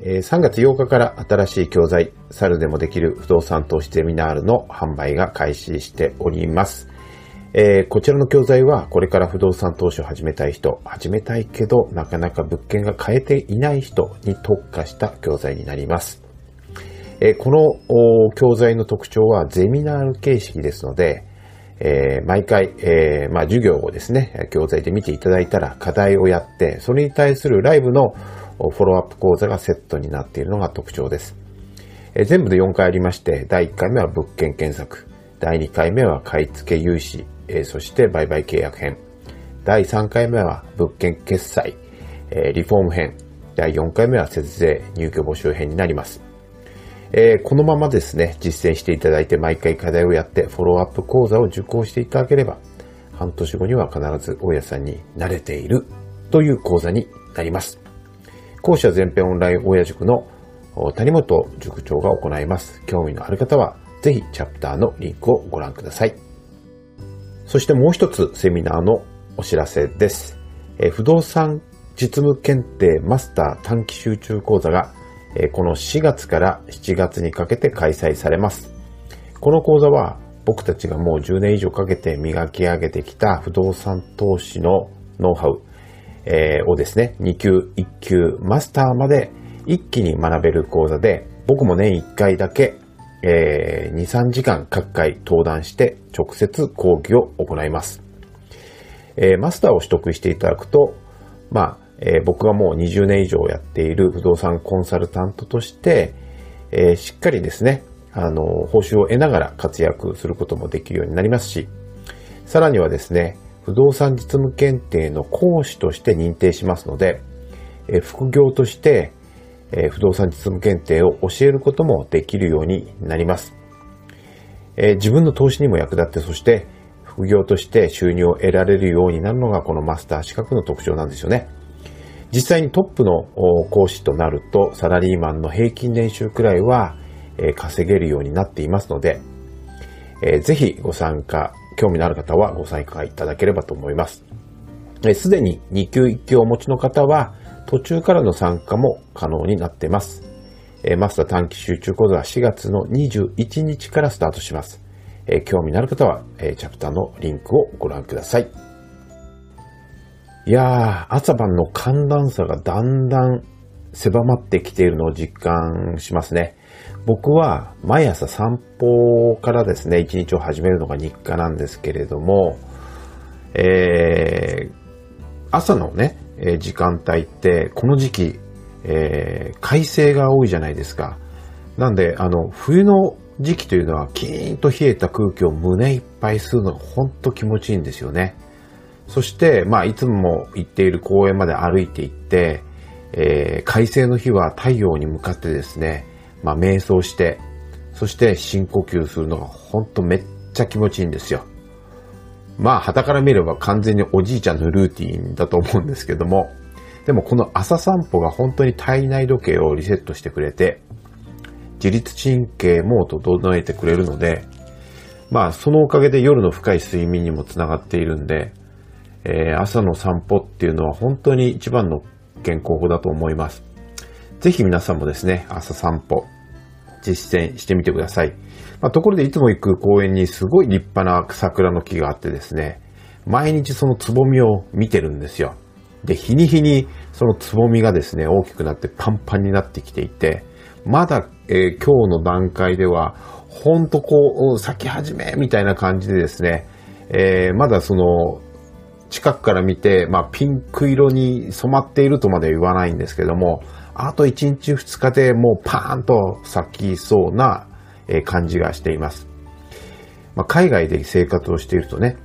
3月8日から新しい教材、猿でもできる不動産投資セミナールの販売が開始しております。えー、こちらの教材はこれから不動産投資を始めたい人、始めたいけどなかなか物件が買えていない人に特化した教材になります。えー、この教材の特徴はゼミナール形式ですので、えー、毎回、えー、まあ、授業をですね、教材で見ていただいたら課題をやって、それに対するライブのフォローアップ講座がセットになっているのが特徴です。全部で4回ありまして、第1回目は物件検索、第2回目は買い付け融資、そして売買契約編、第3回目は物件決済、リフォーム編、第4回目は節税入居募集編になります。えー、このままですね、実践していただいて毎回課題をやってフォローアップ講座を受講していただければ、半年後には必ず大家さんに慣れているという講座になります。講師は全編オンライン親塾の谷本塾長が行います。興味のある方は、ぜひチャプターのリンクをご覧ください。そしてもう一つセミナーのお知らせです。え不動産実務検定マスター短期集中講座がえこの4月から7月にかけて開催されます。この講座は僕たちがもう10年以上かけて磨き上げてきた不動産投資のノウハウ、えー、をですね、2級、1級、マスターまで一気に学べる講座で、僕も年1回だけ、えー、2、3時間各回登壇して直接講義を行います。えー、マスターを取得していただくと、まあ、えー、僕がもう20年以上やっている不動産コンサルタントとして、えー、しっかりですね、あの、報酬を得ながら活躍することもできるようになりますし、さらにはですね、不動産実務検定の講師として認定しますので、え副業として、え不動産実務検定を教えることもできるようになります。え自分の投資にも役立って、そして副業として収入を得られるようになるのがこのマスター資格の特徴なんですよね。実際にトップの講師となるとサラリーマンの平均年収くらいは稼げるようになっていますので、ぜひご参加興味のある方はご参加いただければと思います。すでに2級1級をお持ちの方は途中からの参加も可能になっています。マスター短期集中講座は4月の21日からスタートします。興味のある方はチャプターのリンクをご覧ください。いやー、朝晩の寒暖差がだんだん狭まってきているのを実感しますね。僕は毎朝散歩からですね、一日を始めるのが日課なんですけれども、えー、朝のね、時間帯って、この時期、えー、快晴が多いじゃないですか。なんで、あの、冬の時期というのは、キーンと冷えた空気を胸いっぱい吸うのが本当気持ちいいんですよね。そして、まあ、いつも行っている公園まで歩いて行って、えー、快晴の日は太陽に向かってですね、まあ、瞑想して、そして深呼吸するのが本当めっちゃ気持ちいいんですよ。まあ、旗から見れば完全におじいちゃんのルーティンだと思うんですけども、でもこの朝散歩が本当に体内時計をリセットしてくれて、自律神経も整えてくれるので、まあ、そのおかげで夜の深い睡眠にもつながっているんで、えー、朝の散歩っていうのは本当に一番の健康法だと思います。ぜひ皆さんもですね、朝散歩、実践してみてください。まあ、ところでいつも行く公園にすごい立派な桜の木があってですね、毎日そのつぼみを見てるんですよ。で、日に日にそのつぼみがですね、大きくなってパンパンになってきていて、まだ、えー、今日の段階では、ほんとこう、咲き始めみたいな感じでですね、えー、まだその、近くから見て、まあ、ピンク色に染まっているとまでは言わないんですけども、あと1日2日でもうパーンと咲きそうな感じがしています。まあ、海外で生活をしているとね、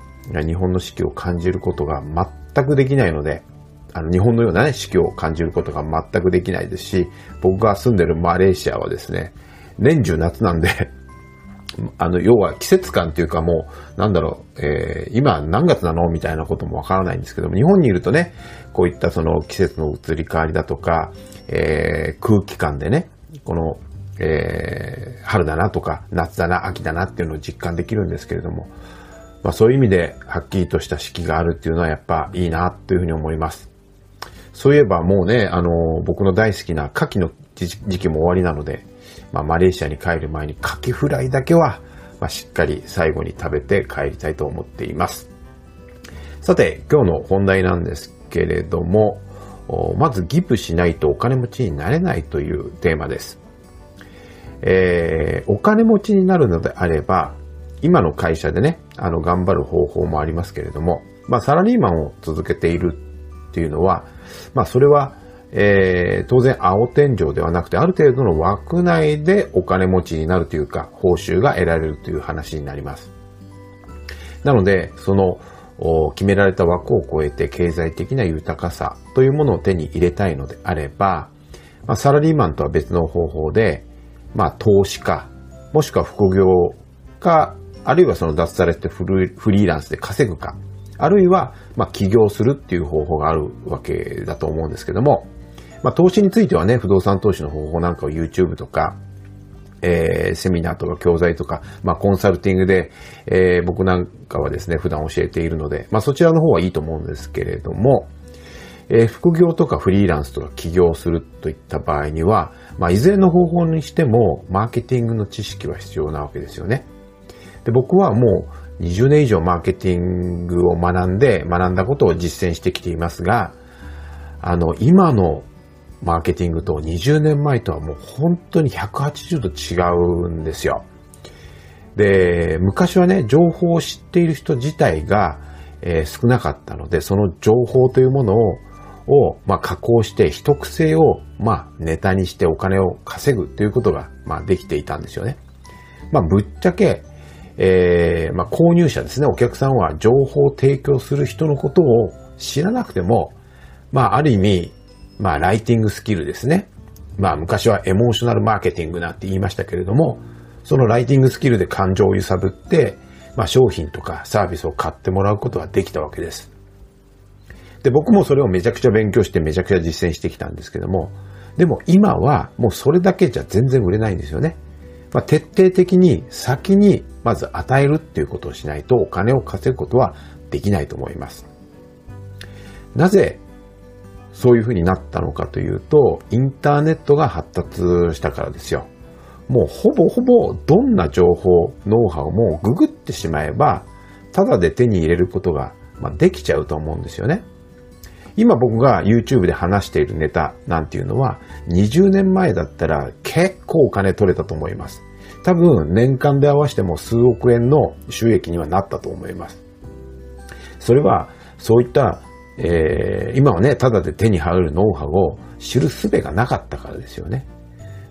日本の四季を感じることが全くできないので、あの、日本のようなね、四季を感じることが全くできないですし、僕が住んでるマレーシアはですね、年中夏なんで あの、要は季節感っていうかもう、なんだろう、えー、今何月なのみたいなこともわからないんですけども、日本にいるとね、こういったその季節の移り変わりだとか、えー、空気感でね、この、えー、春だなとか、夏だな、秋だなっていうのを実感できるんですけれども、まあそういう意味で、はっきりとした四季があるっていうのはやっぱいいなというふうに思います。そういえばもうね、あの、僕の大好きな牡蠣の時期も終わりなので、まあ、マレーシアに帰る前にカキフライだけは、まあ、しっかり最後に食べて帰りたいと思っています。さて、今日の本題なんですけれども、まずギブしないとお金持ちになれないというテーマです。えー、お金持ちになるのであれば、今の会社でね、あの、頑張る方法もありますけれども、まあ、サラリーマンを続けているっていうのは、まあ、それは、えー、当然青天井ではなくて、ある程度の枠内でお金持ちになるというか、報酬が得られるという話になります。なので、その、決められた枠を超えて経済的な豊かさというものを手に入れたいのであれば、まあ、サラリーマンとは別の方法で、まあ、投資か、もしくは副業か、あるいはその脱サラしてフリーランスで稼ぐか、あるいは、まあ、起業するっていう方法があるわけだと思うんですけども、まあ、投資についてはね、不動産投資の方法なんかを YouTube とか、えー、セミナーとか教材とか、まあ、コンサルティングで、えー、僕なんかはですね、普段教えているので、まあ、そちらの方はいいと思うんですけれども、えー、副業とかフリーランスとか起業するといった場合には、まあ、いずれの方法にしても、マーケティングの知識は必要なわけですよね。で、僕はもう20年以上マーケティングを学んで、学んだことを実践してきていますが、あの、今のマーケティングと20年前とはもう本当に180度違うんですよ。で、昔はね、情報を知っている人自体が、えー、少なかったので、その情報というものを、をまあ、加工して、秘匿性を、まあ、ネタにしてお金を稼ぐということが、まあ、できていたんですよね。まあ、ぶっちゃけ、えー、まあ、購入者ですね、お客さんは情報を提供する人のことを知らなくても、まあ、ある意味、まあ、ライティングスキルですね。まあ、昔はエモーショナルマーケティングなんて言いましたけれども、そのライティングスキルで感情を揺さぶって、まあ、商品とかサービスを買ってもらうことができたわけです。で、僕もそれをめちゃくちゃ勉強してめちゃくちゃ実践してきたんですけども、でも今はもうそれだけじゃ全然売れないんですよね。まあ、徹底的に先にまず与えるっていうことをしないとお金を稼ぐことはできないと思います。なぜそういうふうになったのかというと、インターネットが発達したからですよ。もうほぼほぼどんな情報、ノウハウもググってしまえば、ただで手に入れることが、まできちゃうと思うんですよね。今僕が YouTube で話しているネタなんていうのは、20年前だったら結構お金取れたと思います。多分年間で合わせても数億円の収益にはなったと思います。それはそういったえー、今はね、ただで手に入るノウハウを知る術がなかったからですよね。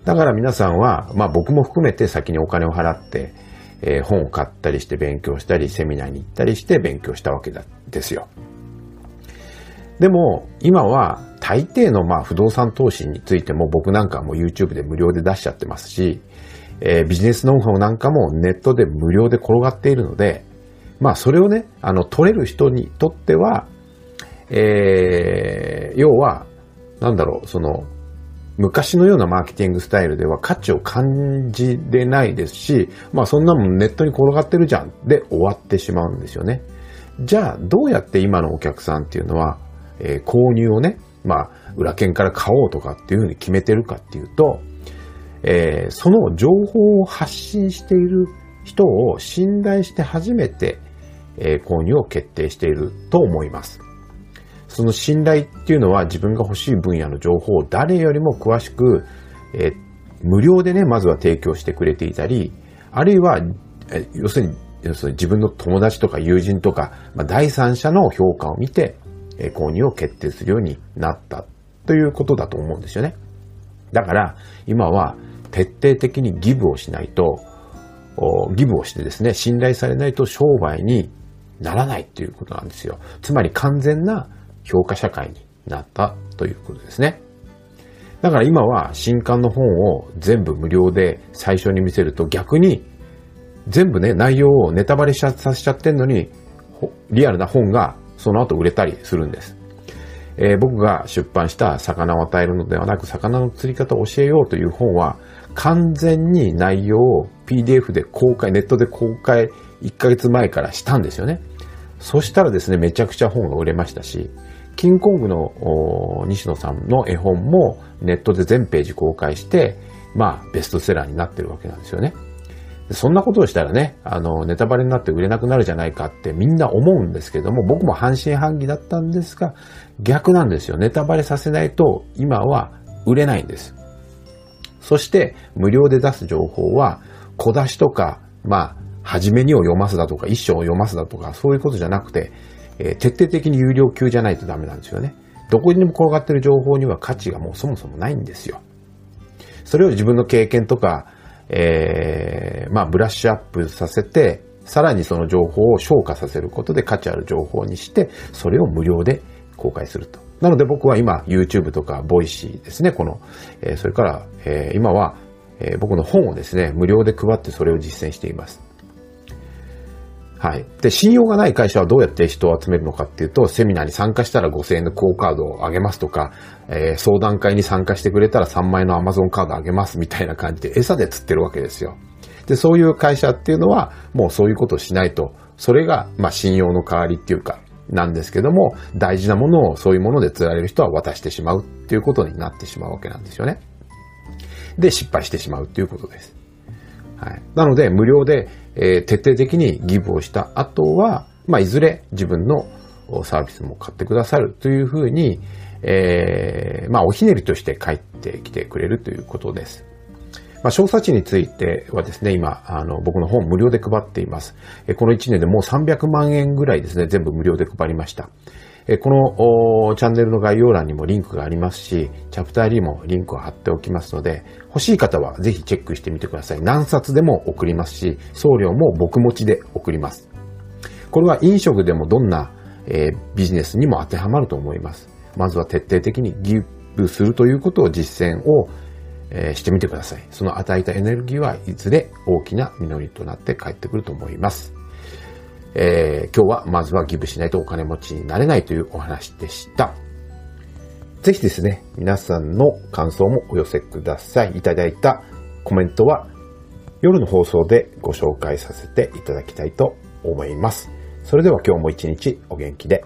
だから皆さんは、まあ僕も含めて先にお金を払って、えー、本を買ったりして勉強したり、セミナーに行ったりして勉強したわけですよ。でも、今は大抵のまあ不動産投資についても僕なんかも YouTube で無料で出しちゃってますし、えー、ビジネスノウハウなんかもネットで無料で転がっているので、まあそれをね、あの取れる人にとっては、えー、要は、なんだろう、その、昔のようなマーケティングスタイルでは価値を感じれないですし、まあそんなもんネットに転がってるじゃんで終わってしまうんですよね。じゃあどうやって今のお客さんっていうのは、えー、購入をね、まあ裏剣から買おうとかっていうふうに決めてるかっていうと、えー、その情報を発信している人を信頼して初めて、えー、購入を決定していると思います。その信頼っていうのは自分が欲しい分野の情報を誰よりも詳しく、え、無料でね、まずは提供してくれていたり、あるいは、え要するに、要するに自分の友達とか友人とか、まあ、第三者の評価を見て、え、購入を決定するようになったということだと思うんですよね。だから、今は徹底的にギブをしないと、ギブをしてですね、信頼されないと商売にならないということなんですよ。つまり完全な評価社会になったということですね。だから今は新刊の本を全部無料で最初に見せると逆に全部ね、内容をネタバレさせちゃってんのに、リアルな本がその後売れたりするんです。えー、僕が出版した魚を与えるのではなく魚の釣り方を教えようという本は完全に内容を PDF で公開、ネットで公開1ヶ月前からしたんですよね。そしたらですね、めちゃくちゃ本が売れましたし、キングコングの西野さんの絵本もネットで全ページ公開して、まあ、ベストセラーになってるわけなんですよね。そんなことをしたらね、あの、ネタバレになって売れなくなるじゃないかってみんな思うんですけども、僕も半信半疑だったんですが、逆なんですよ。ネタバレさせないと今は売れないんです。そして、無料で出す情報は、小出しとか、まあ、初めにを読ますだとか、一章を読ますだとか、そういうことじゃなくて、えー、徹底的に有料級じゃないとダメなんですよね。どこにも転がってる情報には価値がもうそもそもないんですよ。それを自分の経験とか、えー、まあ、ブラッシュアップさせて、さらにその情報を消化させることで価値ある情報にして、それを無料で公開すると。なので僕は今 YouTube とか Voicy ですね、この、えー、それから、えー、今は、えー、僕の本をですね、無料で配ってそれを実践しています。はい。で、信用がない会社はどうやって人を集めるのかっていうと、セミナーに参加したら5000円のクオカードをあげますとか、えー、相談会に参加してくれたら3万円の Amazon カードあげますみたいな感じで餌で釣ってるわけですよ。で、そういう会社っていうのは、もうそういうことをしないと、それが、まあ、信用の代わりっていうか、なんですけども、大事なものをそういうもので釣られる人は渡してしまうっていうことになってしまうわけなんですよね。で、失敗してしまうっていうことです。はい。なので、無料で、えー、徹底的にギブをした後は、まあ、いずれ自分のサービスも買ってくださるというふうに、えー、まあ、おひねりとして帰ってきてくれるということです。まあ、小査値についてはですね、今、あの、僕の本無料で配っています。この1年でもう300万円ぐらいですね、全部無料で配りました。このチャンネルの概要欄にもリンクがありますし、チャプターにもリンクを貼っておきますので、欲しい方はぜひチェックしてみてください。何冊でも送りますし、送料も僕持ちで送ります。これは飲食でもどんな、え、ビジネスにも当てはまると思います。まずは徹底的にギブするということを実践を、え、してみてください。その与えたエネルギーはいずれ大きな実りとなって帰ってくると思います。えー、今日はまずはギブしないとお金持ちになれないというお話でした。ぜひですね、皆さんの感想もお寄せください。いただいたコメントは夜の放送でご紹介させていただきたいと思います。それでは今日も一日お元気で。